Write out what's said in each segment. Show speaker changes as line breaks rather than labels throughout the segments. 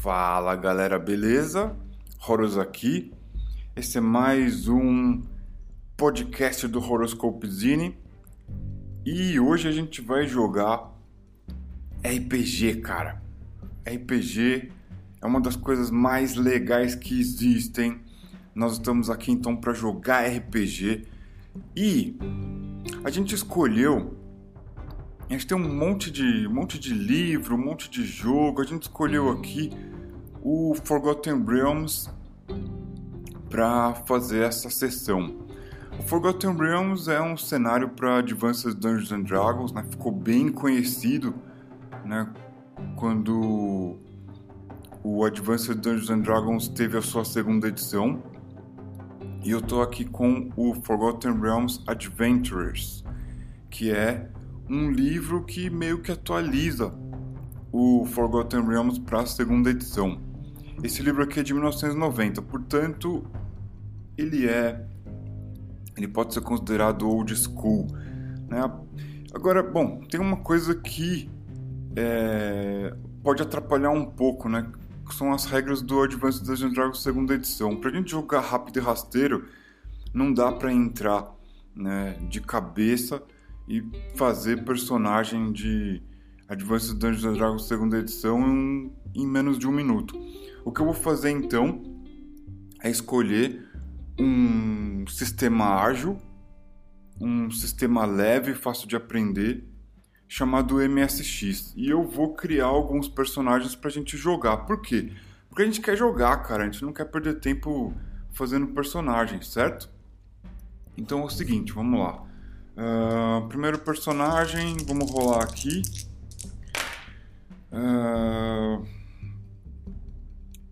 Fala galera, beleza? Horos aqui. Esse é mais um podcast do Horoscope Zine e hoje a gente vai jogar RPG, cara. RPG é uma das coisas mais legais que existem. Nós estamos aqui então para jogar RPG e a gente escolheu a gente tem um monte de um monte de livro, um monte de jogo. A gente escolheu aqui o Forgotten Realms para fazer essa sessão. O Forgotten Realms é um cenário para Advanced Dungeons and Dragons, né? ficou bem conhecido né? quando o Advanced Dungeons and Dragons teve a sua segunda edição. E eu estou aqui com o Forgotten Realms Adventurers, que é um livro que meio que atualiza o Forgotten Realms para a segunda edição. Esse livro aqui é de 1990, portanto, ele é ele pode ser considerado old school, né? Agora, bom, tem uma coisa que é, pode atrapalhar um pouco, né? Que são as regras do Advanced Dungeons Dragons segunda edição. Para a gente jogar rápido e rasteiro, não dá para entrar né, de cabeça e fazer personagem de Advanced Dungeons and Dragons segunda edição em, em menos de um minuto. O que eu vou fazer então é escolher um sistema ágil, um sistema leve, fácil de aprender, chamado MSX. E eu vou criar alguns personagens para a gente jogar. Por quê? Porque a gente quer jogar, cara. A gente não quer perder tempo fazendo personagens, certo? Então é o seguinte, vamos lá. Uh, primeiro personagem, vamos rolar aqui. Uh,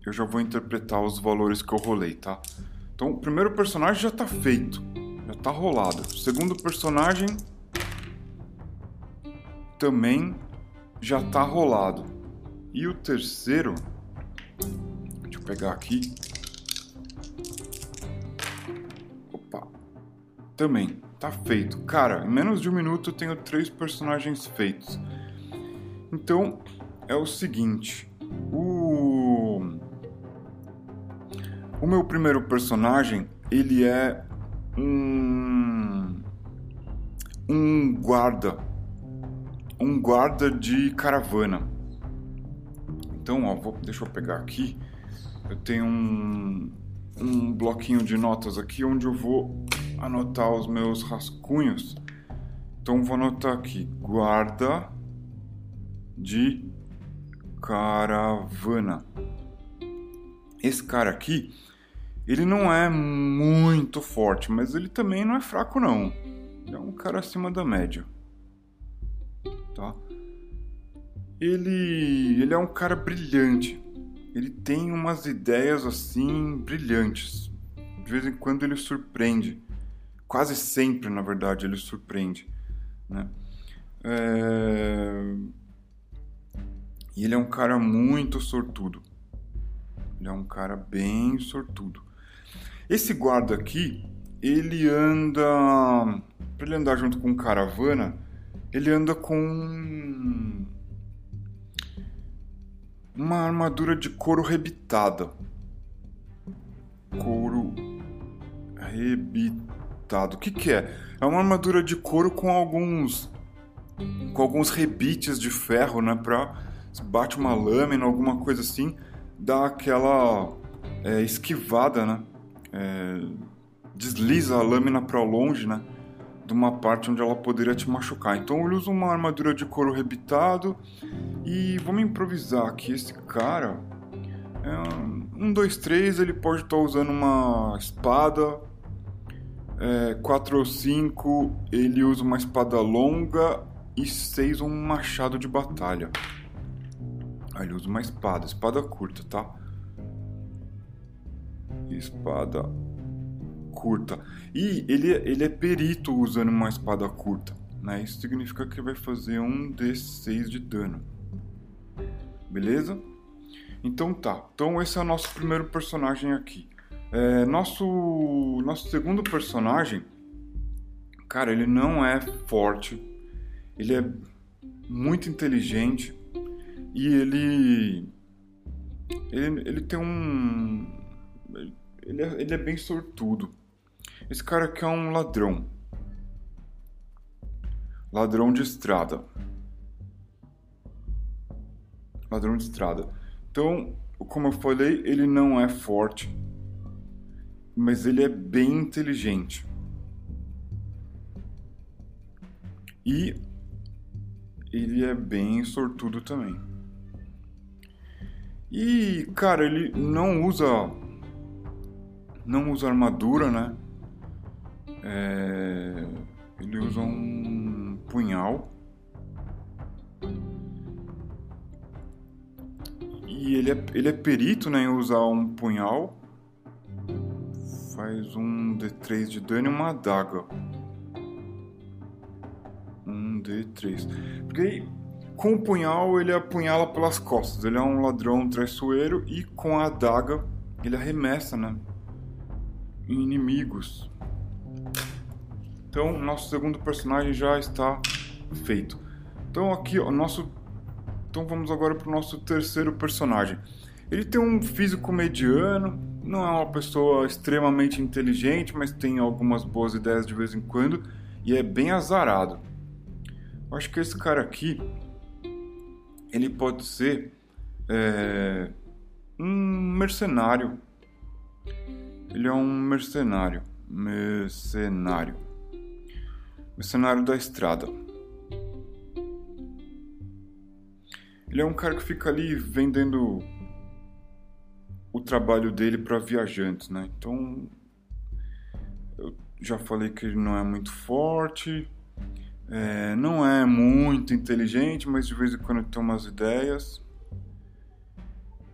eu já vou interpretar os valores que eu rolei, tá? Então, o primeiro personagem já tá feito, já tá rolado. O segundo personagem também já tá rolado. E o terceiro, deixa eu pegar aqui. Opa, também Tá feito. Cara, em menos de um minuto eu tenho três personagens feitos. Então, é o seguinte. O... O meu primeiro personagem, ele é um... Um guarda. Um guarda de caravana. Então, ó, vou... deixa eu pegar aqui. Eu tenho um... Um bloquinho de notas aqui onde eu vou anotar os meus rascunhos. Então vou anotar aqui: guarda de caravana. Esse cara aqui, ele não é muito forte, mas ele também não é fraco não. é um cara acima da média. Tá? Ele, ele é um cara brilhante. Ele tem umas ideias assim brilhantes. De vez em quando ele surpreende quase sempre, na verdade, ele surpreende. Né? É... E ele é um cara muito sortudo. Ele é um cara bem sortudo. Esse guarda aqui, ele anda. Para ele andar junto com caravana, ele anda com. Uma armadura de couro rebitada. Couro rebitado o que, que é? É uma armadura de couro com alguns com alguns rebites de ferro, né? Pra bate uma lâmina, alguma coisa assim, dá aquela é, esquivada, né? É, desliza a lâmina para longe, né? De uma parte onde ela poderia te machucar. Então ele usa uma armadura de couro rebitado e vamos improvisar aqui. Esse cara, é, um, dois, três, ele pode estar tá usando uma espada é, 4 ou 5 ele usa uma espada longa e 6 um machado de batalha. Ah, ele usa uma espada, espada curta, tá? Espada curta. E ele, ele é perito usando uma espada curta. Né? Isso significa que vai fazer um D6 de dano. Beleza? Então tá. Então esse é o nosso primeiro personagem aqui. É, nosso, nosso segundo personagem, cara, ele não é forte, ele é muito inteligente e ele ele, ele tem um. Ele é, ele é bem sortudo. Esse cara aqui é um ladrão. Ladrão de estrada. Ladrão de estrada. Então, como eu falei, ele não é forte, mas ele é bem inteligente. E ele é bem sortudo também. E, cara, ele não usa. Não usa armadura, né? É, ele usa um punhal. E ele é, ele é perito né, em usar um punhal. Faz um D3 de dano e uma adaga. Um D3. Porque aí, com o punhal ele apunhala pelas costas. Ele é um ladrão traiçoeiro e com a adaga ele arremessa, né? Em inimigos. Então, nosso segundo personagem já está feito. Então, aqui, o nosso. Então, vamos agora para o nosso terceiro personagem. Ele tem um físico mediano, não é uma pessoa extremamente inteligente, mas tem algumas boas ideias de vez em quando e é bem azarado. Eu acho que esse cara aqui ele pode ser é, um mercenário. Ele é um mercenário. Mercenário. Mercenário da estrada. Ele é um cara que fica ali vendendo o trabalho dele para viajantes, né? Então, eu já falei que ele não é muito forte, é, não é muito inteligente, mas de vez em quando tem umas ideias.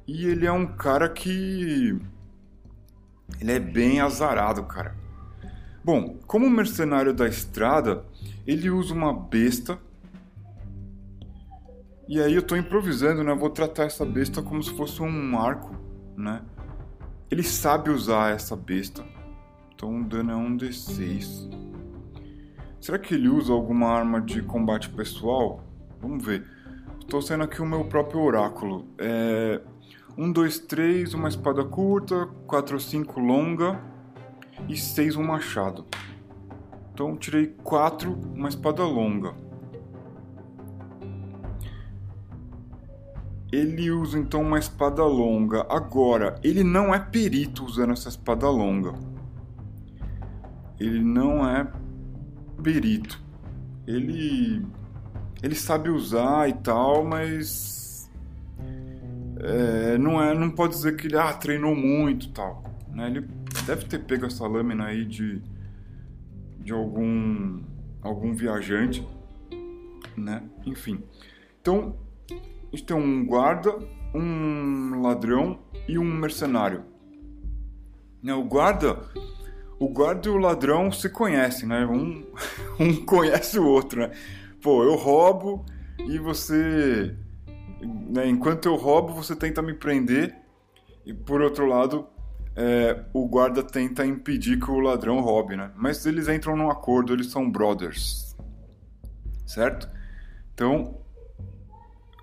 E ele é um cara que. Ele é bem azarado, cara. Bom, como mercenário da estrada, ele usa uma besta. E aí eu tô improvisando, né? vou tratar essa besta como se fosse um arco, né? Ele sabe usar essa besta. Então o dano é um D6. Será que ele usa alguma arma de combate pessoal? Vamos ver. Estou sendo aqui o meu próprio oráculo. É... 1, 2, 3, uma espada curta, 4 ou 5 longa e 6 um machado. Então tirei 4, uma espada longa. Ele usa então uma espada longa. Agora, ele não é perito usando essa espada longa. Ele não é perito. Ele ele sabe usar e tal, mas é, não é, não pode dizer que ele ah, treinou muito, tal. Né? Ele deve ter pego essa lâmina aí de de algum algum viajante, né? Enfim. Então, gente tem um guarda, um ladrão e um mercenário. O guarda o guarda e o ladrão se conhecem, né? Um, um conhece o outro, né? Pô, eu roubo e você. Né, enquanto eu roubo, você tenta me prender. E por outro lado, é, o guarda tenta impedir que o ladrão roube, né? Mas eles entram num acordo, eles são brothers. Certo? Então,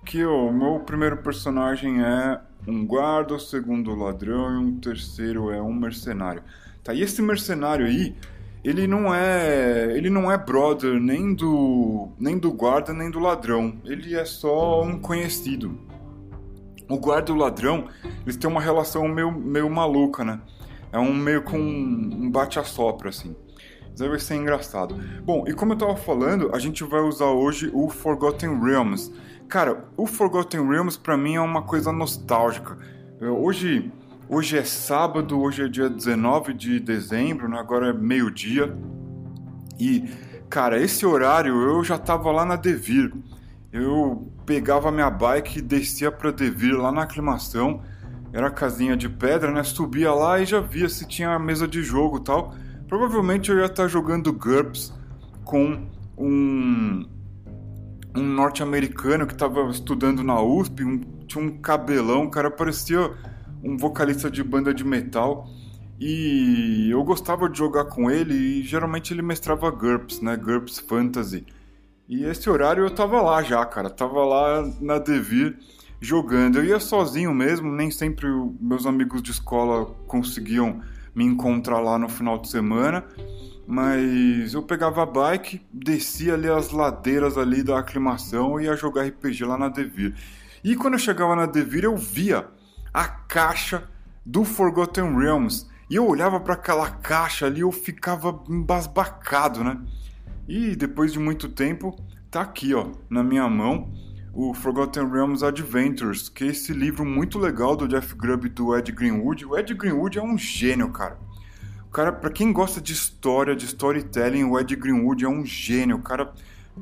que o meu primeiro personagem é um guarda, o segundo ladrão e um terceiro é um mercenário. Tá? E esse mercenário aí, ele não é, ele não é brother nem do, nem do guarda nem do ladrão. Ele é só um conhecido. O guarda e o ladrão, eles têm uma relação meio, meio maluca, né? É um meio com um bate-a-sopra, assim. Isso vai ser engraçado. Bom, e como eu tava falando, a gente vai usar hoje o Forgotten Realms. Cara, o Forgotten Realms para mim é uma coisa nostálgica. Hoje, Hoje é sábado, hoje é dia 19 de dezembro, né? agora é meio-dia. E, cara, esse horário eu já tava lá na Devir. Eu pegava minha bike e descia pra Devir lá na aclimação. Era casinha de pedra, né? Subia lá e já via se tinha mesa de jogo tal. Provavelmente eu ia estar jogando GURPS com um, um norte-americano que estava estudando na USP, um, tinha um cabelão, o cara parecia um vocalista de banda de metal. E eu gostava de jogar com ele e geralmente ele mestrava GURPS, né? GURPS Fantasy. E esse horário eu tava lá já, cara. Tava lá na Devir jogando. Eu ia sozinho mesmo, nem sempre meus amigos de escola conseguiam me encontrar lá no final de semana, mas eu pegava a bike, descia ali as ladeiras ali da aclimação e ia jogar RPG lá na Devir. E quando eu chegava na Devir, eu via a caixa do Forgotten Realms. E eu olhava para aquela caixa ali, eu ficava embasbacado, né? E depois de muito tempo, tá aqui, ó, na minha mão, o Forgotten Realms Adventures, que é esse livro muito legal do Jeff Grubb e do Ed Greenwood. O Ed Greenwood é um gênio, cara. Cara, para quem gosta de história, de storytelling, o Ed Greenwood é um gênio. O cara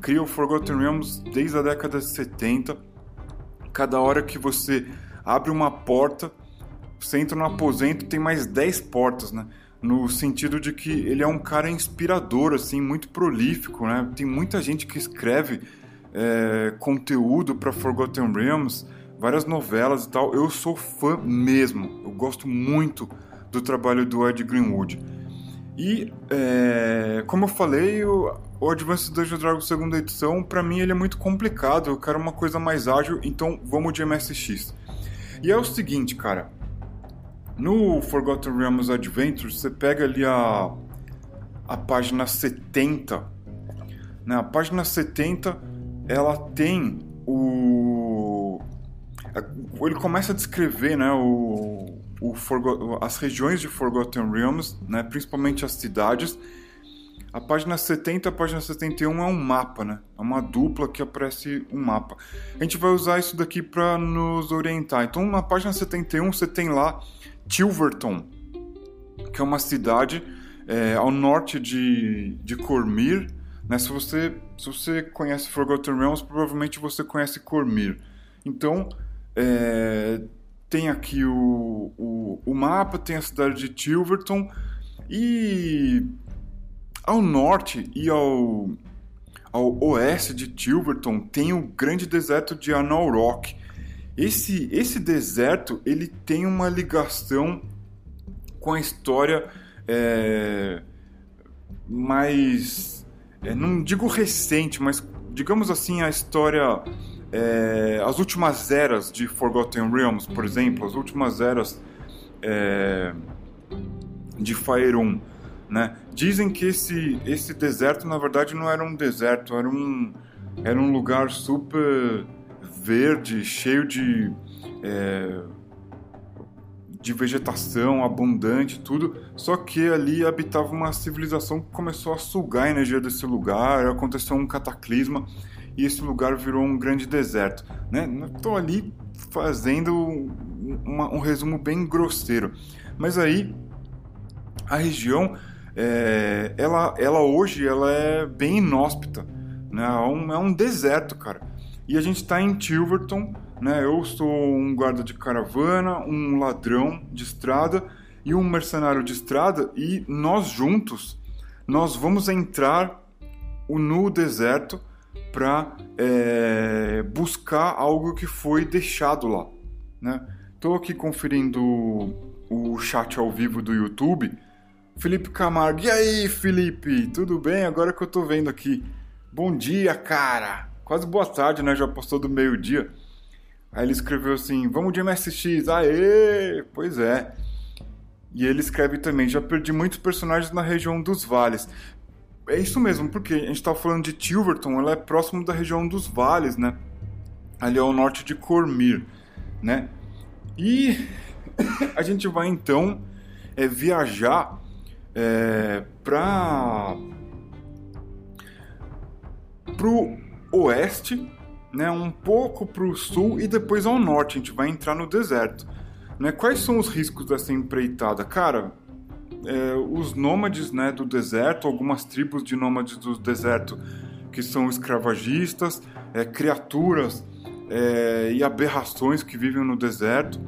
cria o Forgotten Realms desde a década de 70. Cada hora que você abre uma porta, você entra no aposento, tem mais 10 portas, né? No sentido de que ele é um cara inspirador, assim, muito prolífico, né? Tem muita gente que escreve é, conteúdo para Forgotten Realms, várias novelas e tal. Eu sou fã mesmo. Eu gosto muito do trabalho do Ed Greenwood. E, é, como eu falei, o, o Advanced Dungeons Dragons segunda edição, para mim ele é muito complicado. Eu quero uma coisa mais ágil, então vamos de MSX. E é o seguinte, cara. No Forgotten Realms Adventures, você pega ali a, a página 70. Né? A página 70 ela tem o. Ele começa a descrever né, o as regiões de Forgotten Realms, né, principalmente as cidades. A página 70 e a página 71 é um mapa, né? É uma dupla que aparece um mapa. A gente vai usar isso daqui para nos orientar. Então, na página 71 você tem lá Tilverton, que é uma cidade é, ao norte de, de Cormir, né? Se, você, se você conhece Forgotten Realms, provavelmente você conhece Cormir. Então, é, tem aqui o, o, o, mapa, tem a cidade de Tilverton e ao norte e ao, ao oeste de Tilverton tem o grande deserto de Rock. Esse, esse deserto ele tem uma ligação com a história é, mais é, não digo recente, mas digamos assim, a história, é, as últimas eras de Forgotten Realms, por exemplo, as últimas eras é, de Faerun, né? Dizem que esse, esse deserto, na verdade, não era um deserto, era um, era um lugar super verde, cheio de é, de vegetação abundante, tudo. Só que ali habitava uma civilização que começou a sugar a energia desse lugar, aconteceu um cataclisma e esse lugar virou um grande deserto. Né? Estou ali fazendo uma, um resumo bem grosseiro. Mas aí a região, é, ela, ela hoje ela é bem inóspita. Né? É, um, é um deserto, cara. E a gente está em Tilverton, né? Eu sou um guarda de caravana, um ladrão de estrada e um mercenário de estrada e nós juntos nós vamos entrar no deserto para é, buscar algo que foi deixado lá, né? Tô aqui conferindo o chat ao vivo do YouTube. Felipe Camargo, e aí, Felipe? Tudo bem? Agora que eu tô vendo aqui. Bom dia, cara. Quase boa tarde, né? Já postou do meio-dia. Aí ele escreveu assim: Vamos de MSX, aê! Pois é. E ele escreve também: Já perdi muitos personagens na região dos vales. É isso mesmo, porque a gente está falando de Tilverton, ela é próximo da região dos vales, né? Ali ao norte de Cormir, né? E a gente vai então é, viajar é, para pro oeste né, um pouco para o sul e depois ao norte. A gente vai entrar no deserto. Né? Quais são os riscos dessa empreitada? Cara, é, os nômades né, do deserto, algumas tribos de nômades do deserto que são escravagistas, é, criaturas é, e aberrações que vivem no deserto.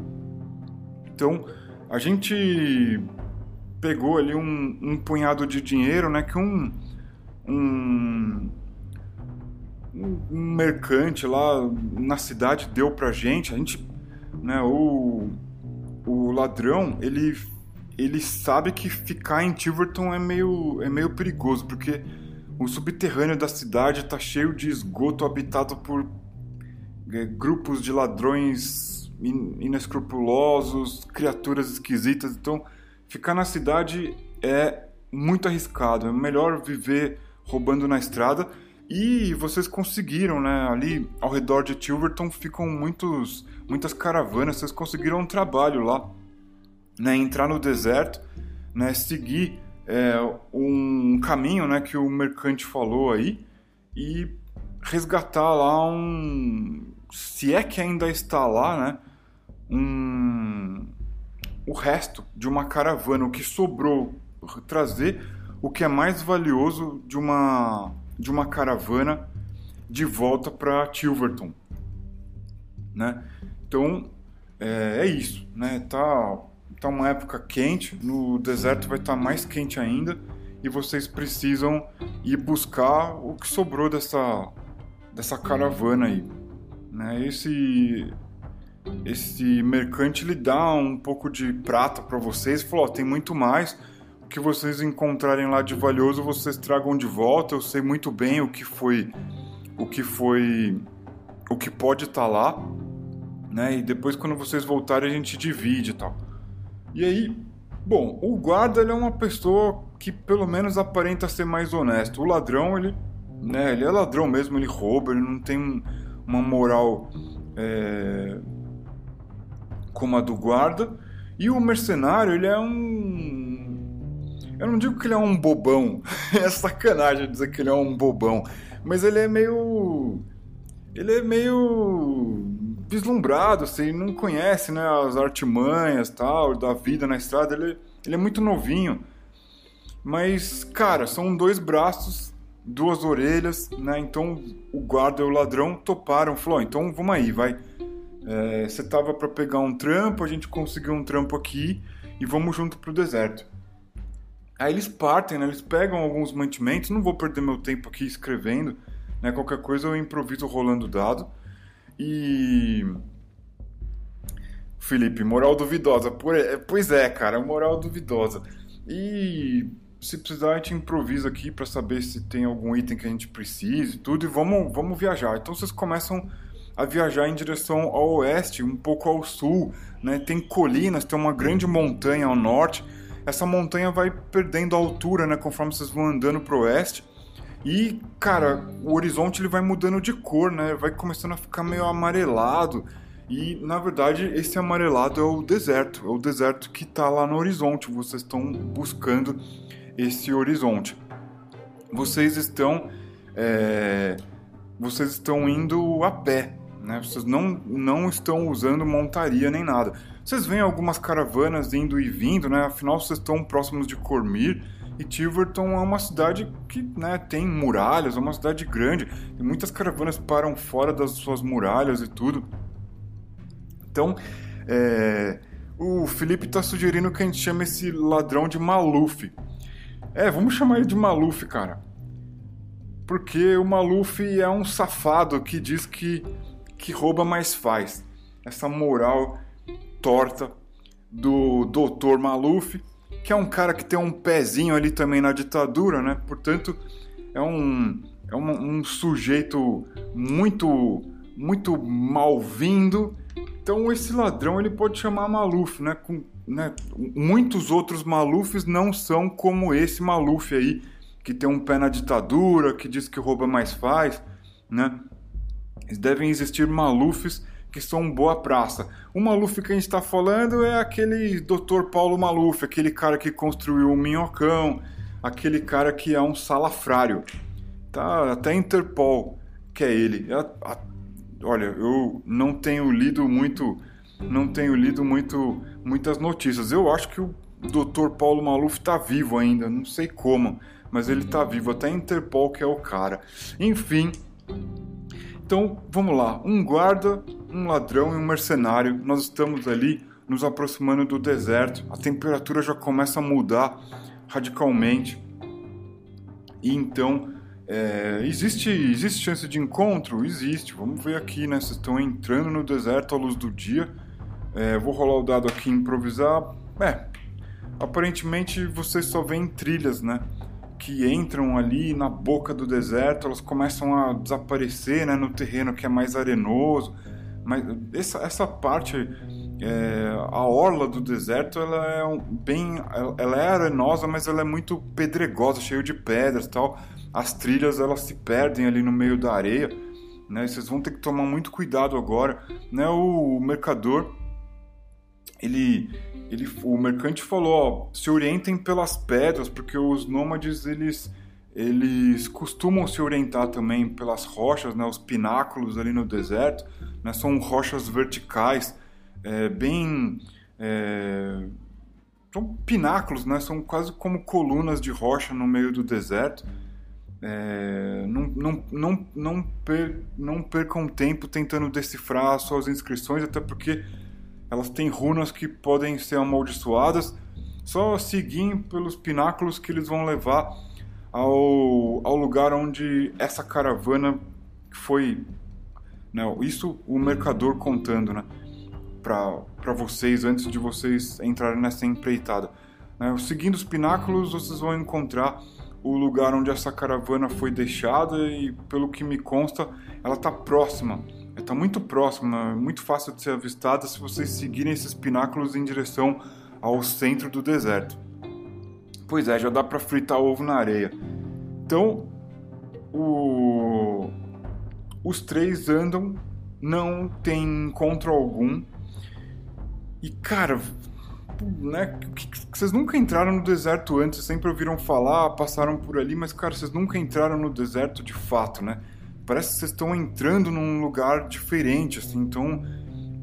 Então, a gente pegou ali um, um punhado de dinheiro, né, que um, um um mercante lá na cidade deu pra gente, a gente, né, o, o ladrão, ele, ele sabe que ficar em Tiverton é meio, é meio perigoso, porque o subterrâneo da cidade tá cheio de esgoto habitado por é, grupos de ladrões inescrupulosos, criaturas esquisitas. Então, ficar na cidade é muito arriscado. É melhor viver roubando na estrada. E vocês conseguiram, né? Ali ao redor de Tilverton ficam muitos, muitas caravanas. Vocês conseguiram um trabalho lá, né? Entrar no deserto, né? Seguir é, um caminho, né? Que o mercante falou aí e resgatar lá um, se é que ainda está lá, né? Um, o resto de uma caravana, o que sobrou, trazer o que é mais valioso de uma de uma caravana de volta para Tilverton, né? Então é, é, isso, né? Tá tá uma época quente, no deserto vai estar tá mais quente ainda e vocês precisam ir buscar o que sobrou dessa dessa caravana aí, né? Esse esse mercante lhe dá um pouco de prata para vocês, falou, ó, tem muito mais que vocês encontrarem lá de valioso, vocês tragam de volta. Eu sei muito bem o que foi o que foi o que pode estar tá lá, né? E depois quando vocês voltarem a gente divide e tal. E aí, bom, o guarda ele é uma pessoa que pelo menos aparenta ser mais honesto. O ladrão, ele, né, ele é ladrão mesmo, ele rouba, ele não tem uma moral é, como a do guarda. E o mercenário, ele é um eu não digo que ele é um bobão, é sacanagem dizer que ele é um bobão, mas ele é meio. Ele é meio vislumbrado, assim, não conhece né, as artimanhas tal, da vida na estrada, ele, ele é muito novinho. Mas, cara, são dois braços, duas orelhas, né? Então o guarda e o ladrão toparam, falou: oh, então vamos aí, vai. É, você tava para pegar um trampo, a gente conseguiu um trampo aqui e vamos junto pro deserto. Aí eles partem, né? Eles pegam alguns mantimentos. Não vou perder meu tempo aqui escrevendo, né? Qualquer coisa eu improviso rolando dado. E Felipe, moral duvidosa. Pois é, cara, moral duvidosa. E se precisar, a gente improvisa aqui para saber se tem algum item que a gente precise e tudo. E vamos, vamos viajar. Então vocês começam a viajar em direção ao oeste, um pouco ao sul. Né? Tem colinas, tem uma grande montanha ao norte essa montanha vai perdendo altura, né, conforme vocês vão andando pro oeste. E, cara, o horizonte ele vai mudando de cor, né? Vai começando a ficar meio amarelado. E, na verdade, esse amarelado é o deserto. É o deserto que está lá no horizonte. Vocês estão buscando esse horizonte. Vocês estão... É... Vocês estão indo a pé, né? Vocês não, não estão usando montaria nem nada. Vocês veem algumas caravanas indo e vindo, né? Afinal, vocês estão próximos de Cormir e Tiverton é uma cidade que né, tem muralhas, é uma cidade grande. E muitas caravanas param fora das suas muralhas e tudo. Então, é, o Felipe está sugerindo que a gente chame esse ladrão de Maluf. É, vamos chamar ele de Maluf, cara. Porque o Maluf é um safado que diz que, que rouba mais faz. Essa moral torta do Dr. Maluf, que é um cara que tem um pezinho ali também na ditadura, né? Portanto, é um, é um, um sujeito muito muito mal-vindo. Então esse ladrão ele pode chamar Maluf, né? Com, né? Muitos outros Malufs não são como esse Maluf aí, que tem um pé na ditadura, que diz que rouba mais faz, né? Devem existir Malufs que são boa praça. O Maluf que a gente está falando é aquele Dr. Paulo Maluf, aquele cara que construiu o Minhocão, aquele cara que é um salafrário. Tá, até Interpol que é ele. É, a, olha, eu não tenho lido muito, não tenho lido muito, muitas notícias. Eu acho que o Dr. Paulo Maluf está vivo ainda, não sei como, mas ele está vivo. Até Interpol que é o cara. Enfim, então, vamos lá. Um guarda, um ladrão e um mercenário. Nós estamos ali nos aproximando do deserto. A temperatura já começa a mudar radicalmente. E então, é, existe, existe chance de encontro? Existe. Vamos ver aqui, né? Vocês estão entrando no deserto à luz do dia. É, vou rolar o dado aqui e improvisar. É, aparentemente vocês só veem trilhas, né? que entram ali na boca do deserto, elas começam a desaparecer né, no terreno que é mais arenoso. Mas essa, essa parte, é, a orla do deserto, ela é um, bem, ela é arenosa, mas ela é muito pedregosa, cheia de pedras, tal. As trilhas elas se perdem ali no meio da areia, né? Vocês vão ter que tomar muito cuidado agora, né? O mercador, ele ele, o mercante falou, ó, se orientem pelas pedras, porque os nômades eles eles costumam se orientar também pelas rochas, né, os pináculos ali no deserto, né, são rochas verticais, é, bem é, são pináculos, né, são quase como colunas de rocha no meio do deserto. É, não, não, não, não, per, não percam tempo tentando decifrar suas inscrições, até porque elas têm runas que podem ser amaldiçoadas. Só seguir pelos pináculos que eles vão levar ao, ao lugar onde essa caravana foi. Né, isso o mercador contando, né? Para vocês, antes de vocês entrarem nessa empreitada. Né, seguindo os pináculos, vocês vão encontrar o lugar onde essa caravana foi deixada e, pelo que me consta, ela está próxima está muito próxima, muito fácil de ser avistada se vocês seguirem esses pináculos em direção ao centro do deserto. Pois é, já dá para fritar ovo na areia. Então, o... os três andam, não tem encontro algum. E cara, né, vocês nunca entraram no deserto antes, sempre ouviram falar, passaram por ali, mas cara, vocês nunca entraram no deserto de fato, né? parece que vocês estão entrando num lugar diferente, assim, então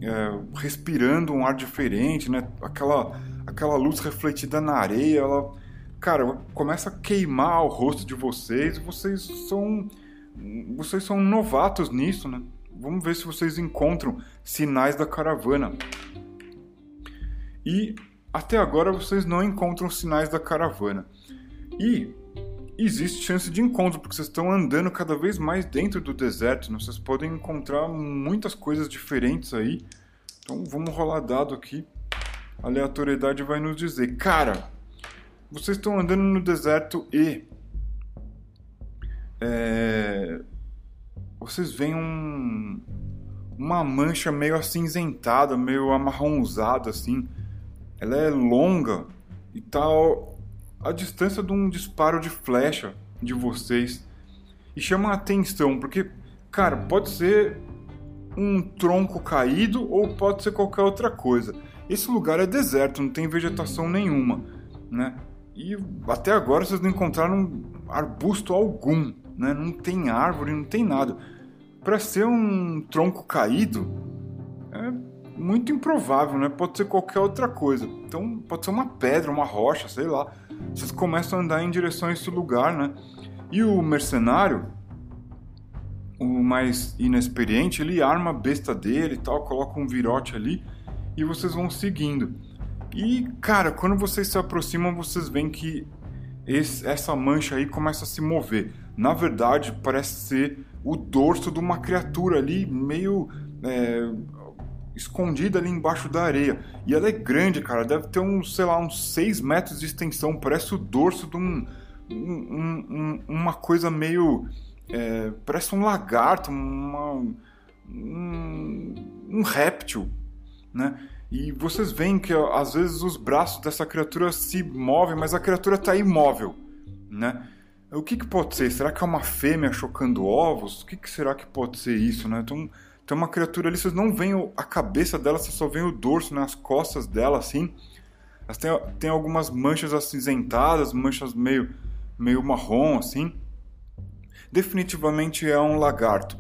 é, respirando um ar diferente, né? Aquela, aquela luz refletida na areia, ela, cara, começa a queimar o rosto de vocês. Vocês são, vocês são novatos nisso, né? Vamos ver se vocês encontram sinais da caravana. E até agora vocês não encontram sinais da caravana. E existe chance de encontro, porque vocês estão andando cada vez mais dentro do deserto, né? vocês podem encontrar muitas coisas diferentes aí. Então vamos rolar dado aqui. A aleatoriedade vai nos dizer, cara, vocês estão andando no deserto e é, vocês veem um, uma mancha meio acinzentada, meio amarronzada assim. Ela é longa e tal a distância de um disparo de flecha de vocês. E chama a atenção, porque, cara, pode ser um tronco caído ou pode ser qualquer outra coisa. Esse lugar é deserto, não tem vegetação nenhuma, né? E até agora vocês não encontraram arbusto algum, né? Não tem árvore, não tem nada. Para ser um tronco caído, é muito improvável, né? Pode ser qualquer outra coisa. Então, pode ser uma pedra, uma rocha, sei lá vocês começam a andar em direção a esse lugar, né? E o mercenário, o mais inexperiente, ele arma a besta dele e tal, coloca um virote ali e vocês vão seguindo. E, cara, quando vocês se aproximam, vocês veem que esse, essa mancha aí começa a se mover. Na verdade, parece ser o dorso de uma criatura ali, meio é, escondida ali embaixo da areia. E ela é grande, cara. Deve ter uns, sei lá, uns 6 metros de extensão. Parece o dorso de um. um, um uma coisa meio. É, parece um lagarto, uma, um, um réptil, né? E vocês veem que às vezes os braços dessa criatura se movem, mas a criatura está imóvel, né? O que, que pode ser? Será que é uma fêmea chocando ovos? O que, que será que pode ser isso, né? Então, tem uma criatura ali, vocês não veem a cabeça dela, só veem o dorso, né, as costas dela, assim. Elas têm, têm algumas manchas acinzentadas, manchas meio, meio marrom, assim. Definitivamente é um lagarto.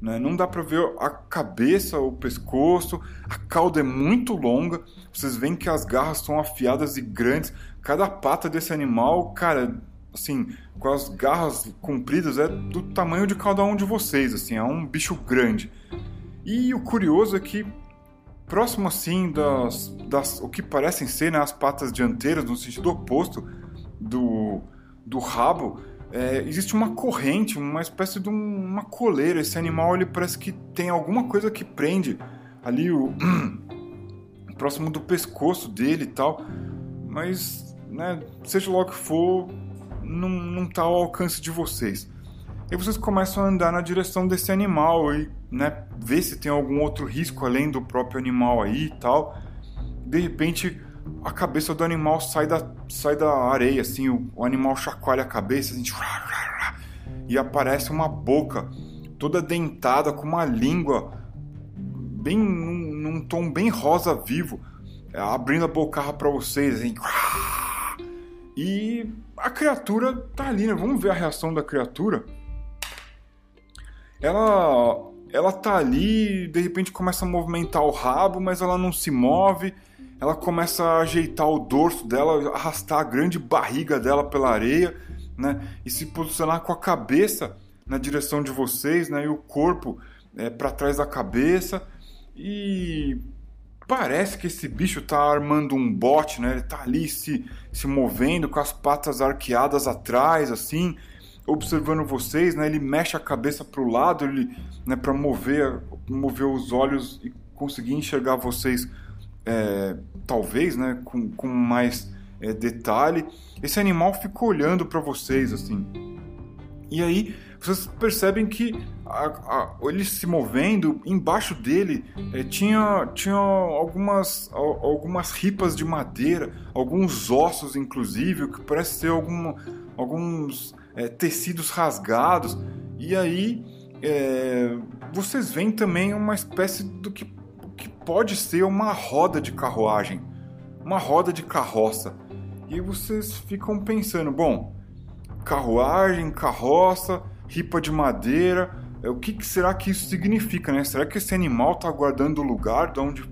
Né? Não dá para ver a cabeça, o pescoço, a cauda é muito longa. Vocês veem que as garras são afiadas e grandes. Cada pata desse animal, cara, assim, com as garras compridas, é do tamanho de cada um de vocês, assim, é um bicho grande. E o curioso é que, próximo assim das, das o que parecem ser né, as patas dianteiras, no sentido oposto do, do rabo, é, existe uma corrente, uma espécie de um, uma coleira. Esse animal ele parece que tem alguma coisa que prende ali o próximo do pescoço dele e tal. Mas, né, seja lá o que for, não, não tá ao alcance de vocês. E vocês começam a andar na direção desse animal e né, ver se tem algum outro risco além do próprio animal aí e tal. De repente, a cabeça do animal sai da, sai da areia, assim, o, o animal chacoalha a cabeça assim, e aparece uma boca toda dentada com uma língua bem num, num tom bem rosa vivo, abrindo a bocarra para vocês, assim. E a criatura tá ali, né? Vamos ver a reação da criatura. Ela ela tá ali, de repente começa a movimentar o rabo, mas ela não se move. Ela começa a ajeitar o dorso dela, arrastar a grande barriga dela pela areia, né? E se posicionar com a cabeça na direção de vocês, né? E o corpo é, para trás da cabeça. E parece que esse bicho tá armando um bote, né? Ele tá ali se, se movendo com as patas arqueadas atrás, assim, observando vocês, né? Ele mexe a cabeça para o lado, ele, né? Para mover, mover os olhos e conseguir enxergar vocês, é, talvez, né? Com, com mais é, detalhe. Esse animal fica olhando para vocês, assim. E aí vocês percebem que a, a, ele se movendo, embaixo dele é, tinha, tinha algumas, algumas ripas de madeira, alguns ossos, inclusive, que parece ser algum, alguns é, tecidos rasgados. E aí é, vocês veem também uma espécie do que, que pode ser uma roda de carruagem, uma roda de carroça. E vocês ficam pensando, bom, carruagem, carroça ripa de madeira. É, o que, que será que isso significa, né? Será que esse animal está guardando o lugar de onde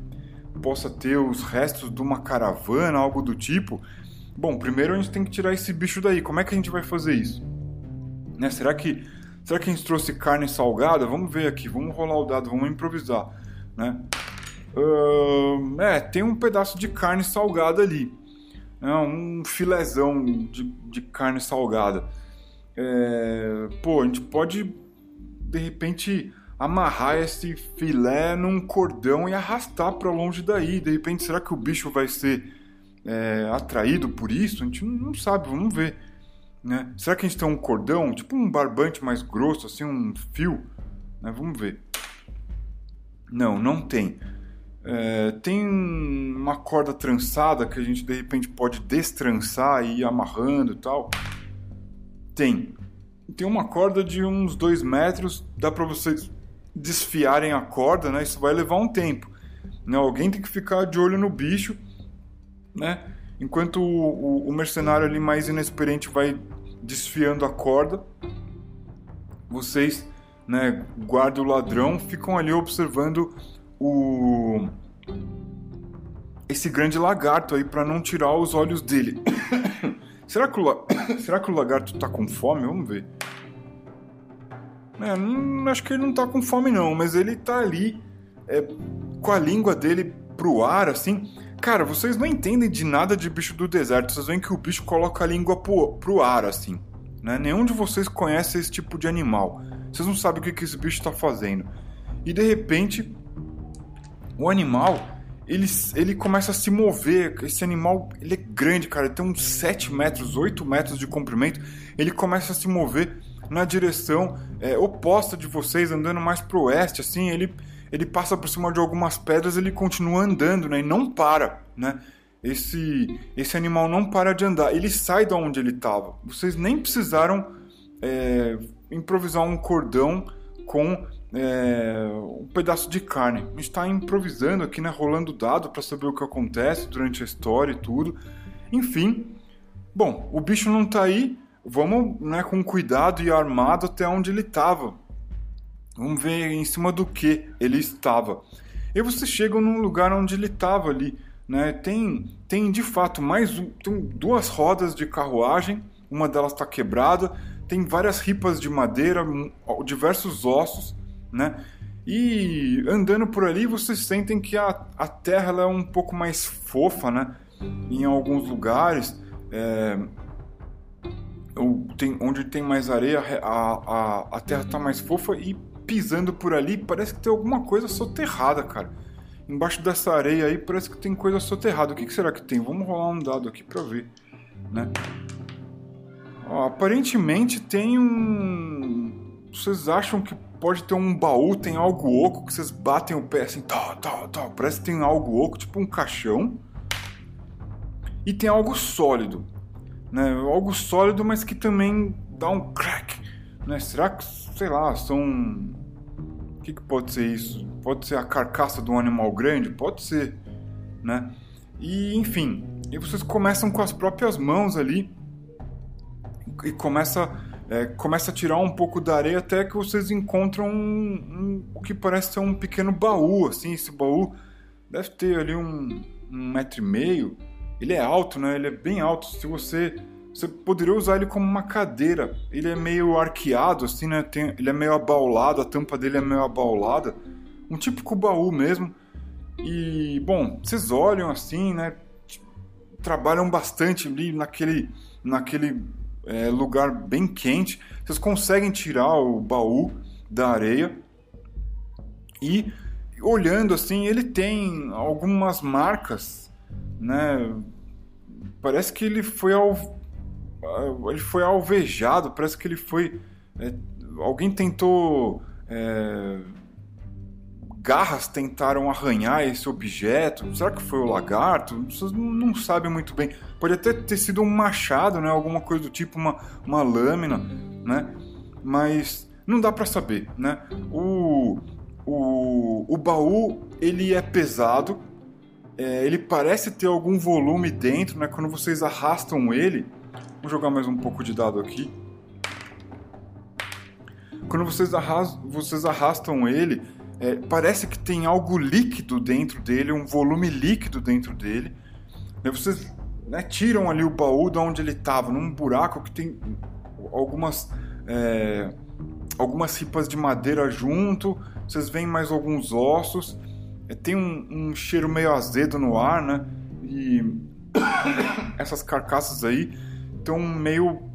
possa ter os restos de uma caravana, algo do tipo? Bom, primeiro a gente tem que tirar esse bicho daí. Como é que a gente vai fazer isso? Né? Será que será que a gente trouxe carne salgada? Vamos ver aqui, vamos rolar o dado, vamos improvisar, né? Uh, é, tem um pedaço de carne salgada ali, né? um filezão de, de carne salgada. É, pô, a gente pode de repente amarrar esse filé num cordão e arrastar para longe daí. De repente, será que o bicho vai ser é, atraído por isso? A gente não sabe, vamos ver. Né? Será que a gente tem um cordão, tipo um barbante mais grosso, assim, um fio? Né? Vamos ver. Não, não tem. É, tem uma corda trançada que a gente de repente pode destrançar e ir amarrando e tal. Tem. Tem uma corda de uns dois metros, dá para vocês desfiarem a corda, né? Isso vai levar um tempo. Né? Alguém tem que ficar de olho no bicho, né? Enquanto o, o, o mercenário ali mais inexperiente vai desfiando a corda, vocês, né, guarda o ladrão, ficam ali observando o esse grande lagarto aí para não tirar os olhos dele. Será que o, Será que o lagarto tá com fome? Vamos ver. É, não, acho que ele não tá com fome não, mas ele tá ali é, com a língua dele pro ar, assim. Cara, vocês não entendem de nada de bicho do deserto. Vocês veem que o bicho coloca a língua pro, pro ar, assim. Né? Nenhum de vocês conhece esse tipo de animal. Vocês não sabem o que, que esse bicho tá fazendo. E de repente, o animal ele, ele começa a se mover. Esse animal ele é grande, cara. Ele tem uns 7 metros, 8 metros de comprimento. Ele começa a se mover na direção é, oposta de vocês, andando mais pro oeste, assim. Ele, ele passa por cima de algumas pedras, ele continua andando, né? E não para, né? Esse, esse animal não para de andar. Ele sai de onde ele estava. Vocês nem precisaram é, improvisar um cordão com é, um pedaço de carne. A gente está improvisando aqui, né, rolando dado para saber o que acontece durante a história e tudo. Enfim, bom, o bicho não está aí. Vamos, né, com cuidado e armado até onde ele estava. Vamos ver em cima do que ele estava. E vocês chegam num lugar onde ele estava ali, né? Tem, tem de fato mais tem duas rodas de carruagem. Uma delas está quebrada. Tem várias ripas de madeira, diversos ossos né? E andando por ali, vocês sentem que a, a terra é um pouco mais fofa, né? Em alguns lugares, é, tem, onde tem mais areia, a, a, a terra está mais fofa e pisando por ali parece que tem alguma coisa soterrada, cara. Embaixo dessa areia aí parece que tem coisa soterrada. O que, que será que tem? Vamos rolar um dado aqui para ver, né? Ó, aparentemente tem um. Vocês acham que pode ter um baú, tem algo oco que vocês batem o pé assim, tá, tá, tá. Parece que tem algo oco, tipo um caixão. E tem algo sólido, né? Algo sólido, mas que também dá um crack, né? Será que, sei lá, são. O que, que pode ser isso? Pode ser a carcaça de um animal grande? Pode ser, né? E enfim, e vocês começam com as próprias mãos ali e começa, é, começa a tirar um pouco da areia até que vocês encontram um, um, o que parece ser um pequeno baú, assim, esse baú deve ter ali um, um metro e meio, ele é alto, né? Ele é bem alto. Se você você poderia usar ele como uma cadeira. Ele é meio arqueado, assim, né? Tem, ele é meio abaulado, a tampa dele é meio abaulada. Um típico baú mesmo. E, bom, vocês olham assim, né? Trabalham bastante ali naquele, naquele é, lugar bem quente. Vocês conseguem tirar o baú da areia. E, olhando assim, ele tem algumas marcas, né? Parece que ele foi ele foi alvejado, parece que ele foi. É, alguém tentou. É, garras tentaram arranhar esse objeto. Será que foi o lagarto? Vocês não sabem muito bem. Pode até ter sido um machado, né? Alguma coisa do tipo, uma, uma lâmina, né? Mas não dá para saber, né? O, o, o baú ele é pesado, é, ele parece ter algum volume dentro, né? Quando vocês arrastam ele, Vou jogar mais um pouco de dado aqui. Quando vocês, arras vocês arrastam ele, é, parece que tem algo líquido dentro dele, um volume líquido dentro dele. Aí vocês né, tiram ali o baú de onde ele estava, num buraco que tem algumas é, algumas ripas de madeira junto. Vocês veem mais alguns ossos. É, tem um, um cheiro meio azedo no ar, né? E essas carcaças aí estão meio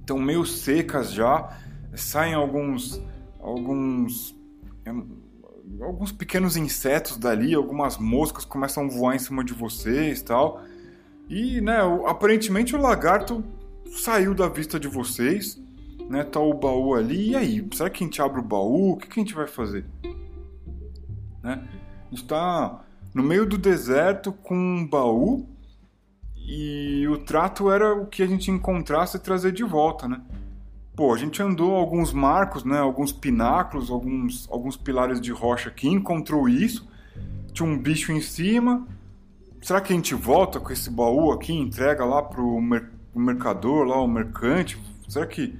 estão meio secas já, saem alguns alguns é, alguns pequenos insetos dali, algumas moscas começam a voar em cima de vocês, tal. E, né, aparentemente o lagarto saiu da vista de vocês, né? Tá o baú ali. E aí, será que a gente abre o baú? O que, que a gente vai fazer? Né? A gente tá no meio do deserto com um baú e o trato era o que a gente encontrasse e trazer de volta, né? Pô, a gente andou alguns marcos, né? Alguns pináculos, alguns, alguns pilares de rocha aqui, encontrou isso. Tinha um bicho em cima. Será que a gente volta com esse baú aqui, entrega lá pro mer mercador, lá o mercante? Será que...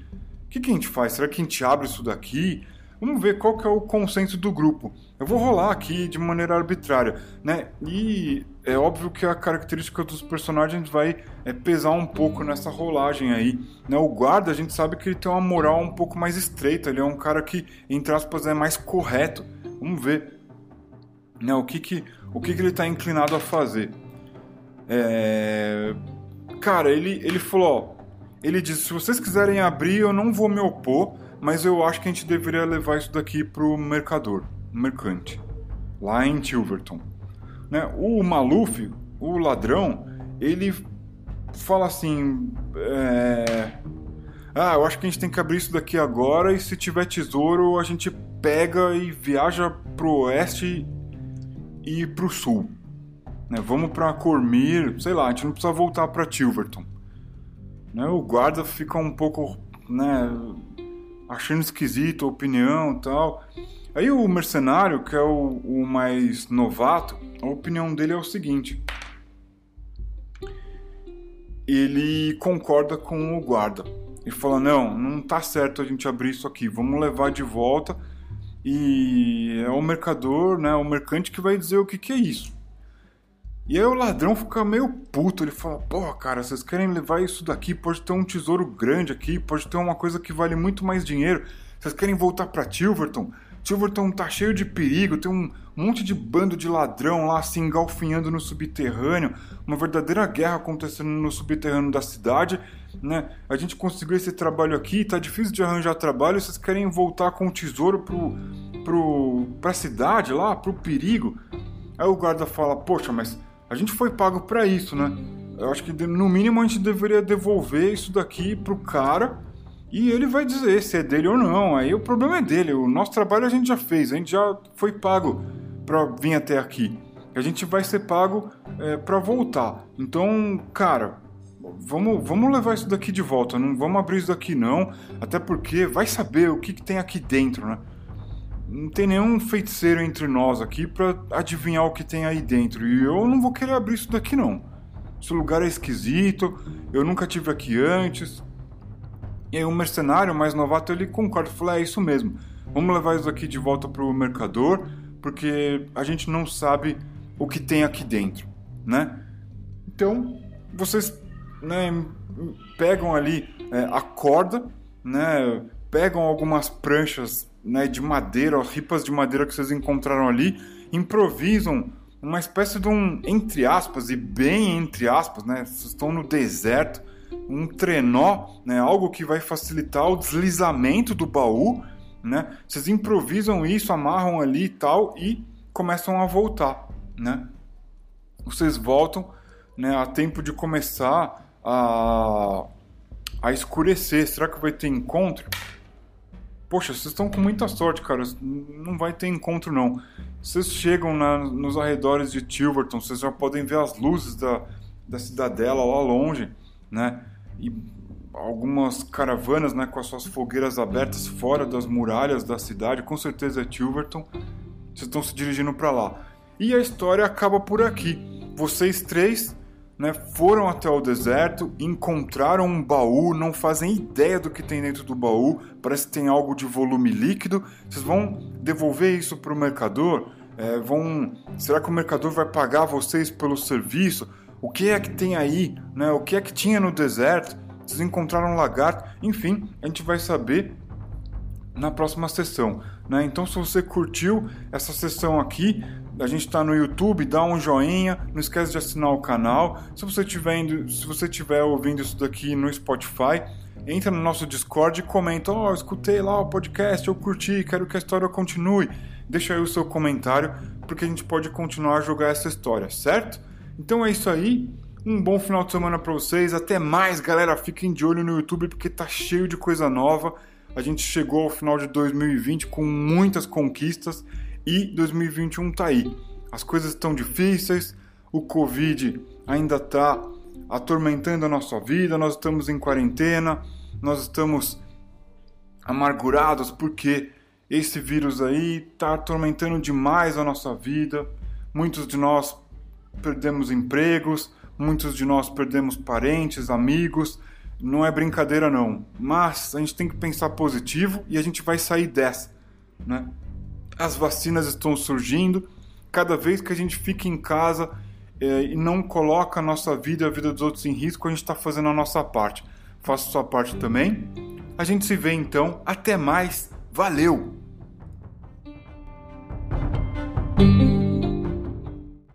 O que, que a gente faz? Será que a gente abre isso daqui? Vamos ver qual que é o consenso do grupo. Eu vou rolar aqui de maneira arbitrária, né? E é óbvio que a característica dos personagens vai é, pesar um pouco nessa rolagem aí. Né? O guarda, a gente sabe que ele tem uma moral um pouco mais estreita, ele é um cara que, entre aspas, é mais correto. Vamos ver né? o, que, que, o que, que ele está inclinado a fazer. É... Cara, ele, ele falou, ó, ele disse, se vocês quiserem abrir, eu não vou me opor, mas eu acho que a gente deveria levar isso daqui pro mercador, mercante, lá em Tilverton. Né? O Maluf, o ladrão, ele fala assim: é... Ah, eu acho que a gente tem que abrir isso daqui agora e se tiver tesouro a gente pega e viaja pro oeste e pro sul. Né? Vamos para Cormir, sei lá, a gente não precisa voltar para Tilverton. Né? O guarda fica um pouco, né, achando esquisito a opinião e tal. Aí o mercenário, que é o, o mais novato, a opinião dele é o seguinte: ele concorda com o guarda. Ele fala: não, não tá certo a gente abrir isso aqui, vamos levar de volta. E é o mercador, né, o mercante que vai dizer o que, que é isso. E aí o ladrão fica meio puto, ele fala, pô, cara, vocês querem levar isso daqui, pode ter um tesouro grande aqui, pode ter uma coisa que vale muito mais dinheiro. Vocês querem voltar para Tilverton? Silverton tá cheio de perigo, tem um monte de bando de ladrão lá se engalfinhando no subterrâneo, uma verdadeira guerra acontecendo no subterrâneo da cidade, né? A gente conseguiu esse trabalho aqui, tá difícil de arranjar trabalho, vocês querem voltar com o tesouro pro, pro, pra cidade lá, pro perigo? Aí o guarda fala, poxa, mas a gente foi pago para isso, né? eu acho que no mínimo a gente deveria devolver isso daqui pro cara e ele vai dizer se é dele ou não. Aí o problema é dele. O nosso trabalho a gente já fez, a gente já foi pago para vir até aqui. A gente vai ser pago é, para voltar. Então, cara, vamos, vamos levar isso daqui de volta. Não vamos abrir isso daqui não, até porque vai saber o que, que tem aqui dentro, né? Não tem nenhum feiticeiro entre nós aqui para adivinhar o que tem aí dentro. E eu não vou querer abrir isso daqui não. Esse lugar é esquisito, eu nunca tive aqui antes. E aí o mercenário mais novato ele concorda, fala, é isso mesmo. Vamos levar isso aqui de volta pro mercador, porque a gente não sabe o que tem aqui dentro, né? Então, vocês né, pegam ali é, a corda, né, pegam algumas pranchas né, de madeira, ripas de madeira que vocês encontraram ali, improvisam uma espécie de um, entre aspas, e bem entre aspas, né, vocês estão no deserto, um trenó, né, algo que vai facilitar o deslizamento do baú, né, vocês improvisam isso, amarram ali e tal, e começam a voltar, né. Vocês voltam né, a tempo de começar a, a escurecer. Será que vai ter encontro? Poxa, vocês estão com muita sorte, cara. Não vai ter encontro, não. Vocês chegam na, nos arredores de Tilverton, vocês já podem ver as luzes da, da cidadela lá longe, né? E algumas caravanas, né, com as suas fogueiras abertas fora das muralhas da cidade. Com certeza é Tilverton. Vocês estão se dirigindo para lá. E a história acaba por aqui. Vocês três né, foram até o deserto, encontraram um baú, não fazem ideia do que tem dentro do baú, parece que tem algo de volume líquido. Vocês vão devolver isso para o mercador? É, vão, será que o mercador vai pagar vocês pelo serviço? O que é que tem aí? Né? O que é que tinha no deserto? Vocês encontraram um lagarto? Enfim, a gente vai saber na próxima sessão. Né? Então, se você curtiu essa sessão aqui, a gente está no YouTube, dá um joinha, não esquece de assinar o canal. Se você estiver indo, se você estiver ouvindo isso daqui no Spotify, entra no nosso Discord e comenta: "Ó, oh, escutei lá o podcast, eu curti, quero que a história continue". Deixa aí o seu comentário, porque a gente pode continuar a jogar essa história, certo? Então é isso aí. Um bom final de semana para vocês. Até mais, galera. Fiquem de olho no YouTube porque tá cheio de coisa nova. A gente chegou ao final de 2020 com muitas conquistas e 2021 tá aí. As coisas estão difíceis, o Covid ainda está atormentando a nossa vida, nós estamos em quarentena, nós estamos amargurados porque esse vírus aí está atormentando demais a nossa vida. Muitos de nós perdemos empregos, muitos de nós perdemos parentes, amigos. Não é brincadeira não, mas a gente tem que pensar positivo e a gente vai sair dessa, né? as vacinas estão surgindo. Cada vez que a gente fica em casa é, e não coloca a nossa vida e a vida dos outros em risco, a gente está fazendo a nossa parte. Faça a sua parte também. A gente se vê então. Até mais. Valeu!